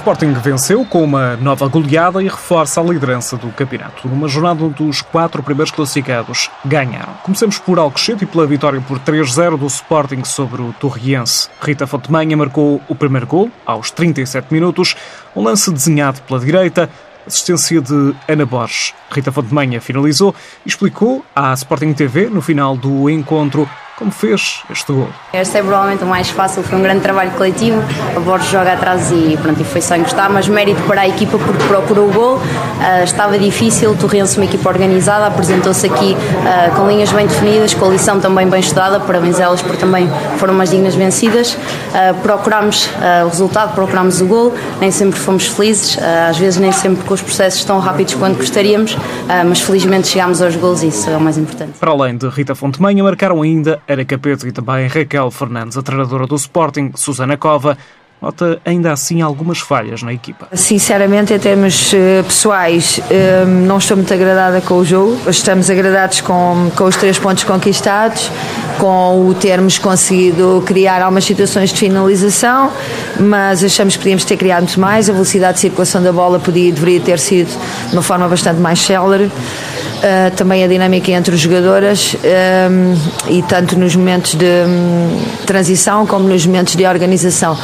Sporting venceu com uma nova goleada e reforça a liderança do campeonato. Numa jornada onde os quatro primeiros classificados ganharam. Comecemos por Alcochete e pela vitória por 3-0 do Sporting sobre o Torriense. Rita Fontemanha marcou o primeiro gol aos 37 minutos, um lance desenhado pela direita, assistência de Ana Borges. Rita Fontemanha finalizou e explicou à Sporting TV, no final do encontro, como fez este gol. Este é provavelmente o mais fácil, foi um grande trabalho coletivo. A Borges joga atrás e pronto, e foi sem gostar, mas mérito para a equipa porque procurou o gol. Uh, estava difícil, Torrense, uma equipa organizada, apresentou-se aqui uh, com linhas bem definidas, com a lição também bem estudada. Parabéns a elas porque também foram umas dignas vencidas. Uh, procurámos o resultado, procurámos o gol, nem sempre fomos felizes, às vezes nem sempre com os processos tão rápidos quanto gostaríamos, mas felizmente chegámos aos gols e isso é o mais importante. Para além de Rita Fontemanha, marcaram ainda Ana Capeto e também Raquel Fernandes, a treinadora do Sporting, Susana Cova, nota ainda assim algumas falhas na equipa. Sinceramente, em termos uh, pessoais, uh, não estou muito agradada com o jogo. Estamos agradados com, com os três pontos conquistados, com o termos conseguido criar algumas situações de finalização, mas achamos que podíamos ter criado muito mais. A velocidade de circulação da bola podia, deveria ter sido de uma forma bastante mais célere. Uh, também a dinâmica entre os jogadoras um, e tanto nos momentos de um, transição como nos momentos de organização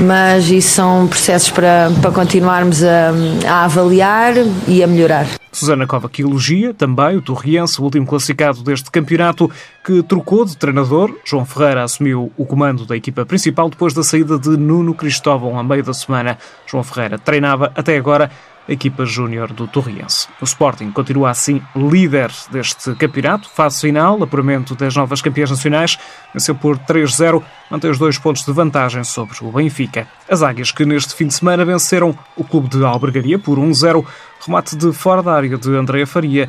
mas isso são processos para, para continuarmos a, a avaliar e a melhorar. Susana Cova que elogia também o Torriense, o último classificado deste campeonato, que trocou de treinador. João Ferreira assumiu o comando da equipa principal depois da saída de Nuno Cristóvão a meio da semana. João Ferreira treinava até agora equipa júnior do Torriense. O Sporting continua assim líder deste campeonato, fase final, apuramento das novas campeãs nacionais, venceu por 3-0, mantém os dois pontos de vantagem sobre o Benfica. As águias que neste fim de semana venceram o clube de Albergaria por 1-0, remate de fora da área de Andréa Faria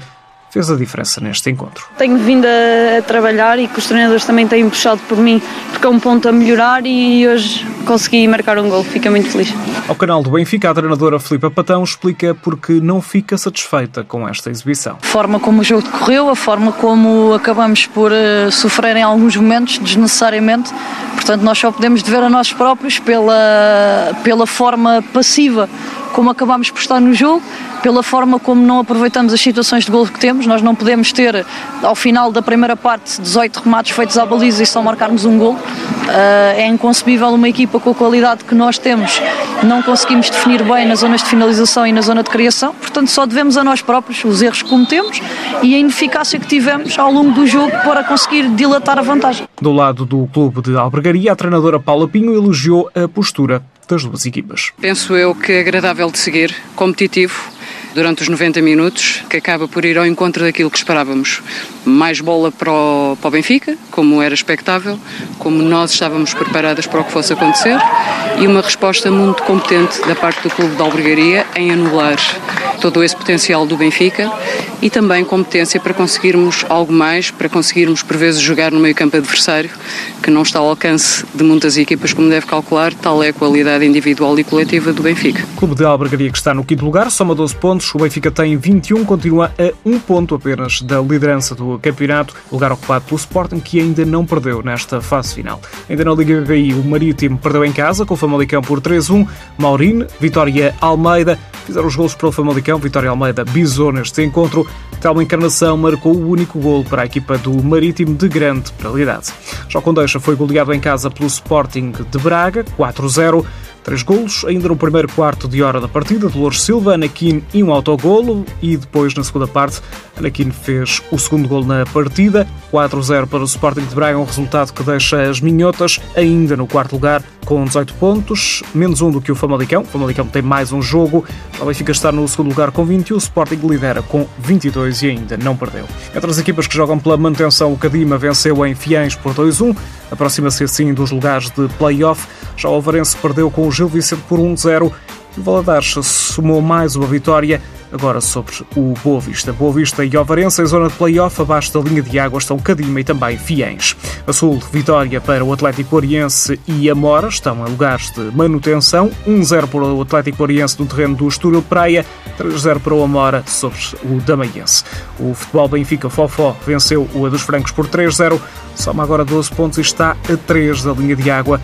fez a diferença neste encontro. Tenho vindo a trabalhar e que os treinadores também têm puxado por mim, porque é um ponto a melhorar e hoje consegui marcar um gol. Fico muito feliz. Ao canal do Benfica, a treinadora Filipa Patão explica porque não fica satisfeita com esta exibição. A forma como o jogo decorreu, a forma como acabamos por uh, sofrer em alguns momentos, desnecessariamente. Portanto, nós só podemos dever a nós próprios pela, pela forma passiva como acabamos por estar no jogo, pela forma como não aproveitamos as situações de gol que temos. Nós não podemos ter, ao final da primeira parte, 18 remates feitos à baliza e só marcarmos um gol. Uh, é inconcebível uma equipa com a qualidade que nós temos não conseguimos definir bem nas zonas de finalização e na zona de criação, portanto só devemos a nós próprios os erros que cometemos e a ineficácia que tivemos ao longo do jogo para conseguir dilatar a vantagem. Do lado do clube de Albergaria, a treinadora Paula Pinho elogiou a postura das duas equipas. Penso eu que é agradável de seguir, competitivo, durante os 90 minutos, que acaba por ir ao encontro daquilo que esperávamos. Mais bola para o, para o Benfica, como era expectável, como nós estávamos preparadas para o que fosse acontecer, e uma resposta muito competente da parte do Clube da Albergaria em anular todo esse potencial do Benfica e também competência para conseguirmos algo mais, para conseguirmos por vezes jogar no meio campo adversário, que não está ao alcance de muitas equipas, como deve calcular, tal é a qualidade individual e coletiva do Benfica. Clube de Albergaria que está no quinto lugar, soma 12 pontos, o Benfica tem 21, continua a um ponto apenas da liderança do campeonato, lugar ocupado pelo Sporting, que ainda não perdeu nesta fase final. Ainda na Liga BBI, o Marítimo perdeu em casa com o Famalicão por 3-1, Maurine, Vitória Almeida, fizeram os gols para o Famalicão, Vitória Almeida bisou neste encontro, Telma Encarnação marcou o único gol para a equipa do Marítimo de grande penalidade. Já Condeixa foi goleado em casa pelo Sporting de Braga, 4-0. Três golos, ainda no primeiro quarto de hora da partida, Dolores Silva, Anakin e um autogolo, e depois, na segunda parte, Anakin fez o segundo golo na partida, 4-0 para o Sporting de Braga, um resultado que deixa as minhotas ainda no quarto lugar, com 18 pontos, menos um do que o Famalicão. O Famalicão tem mais um jogo, o Benfica está no segundo lugar com 20 e o Sporting lidera com 22 e ainda não perdeu. Entre as equipas que jogam pela manutenção, o Cadima venceu em Fiães por 2-1, aproxima-se assim dos lugares de play-off. Já o Alvarense perdeu com o Gil Vicente por 1-0 e o Valadares somou mais uma vitória Agora sobre o Boa Vista. Boa Vista e Ovarense em zona de play-off, abaixo da linha de água estão Cadima e também Fiens. A sul, vitória para o Atlético Oriense e Amora, estão em lugares de manutenção. 1-0 para o Atlético Oriense no terreno do Estoril Praia, 3-0 para o Amora sobre o Damaiense. O futebol Benfica Fofó venceu o A dos Francos por 3-0, soma agora 12 pontos e está a 3 da linha de água,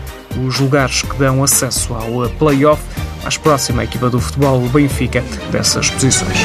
os lugares que dão acesso ao play-off mais próxima equipa do futebol Benfica dessas posições.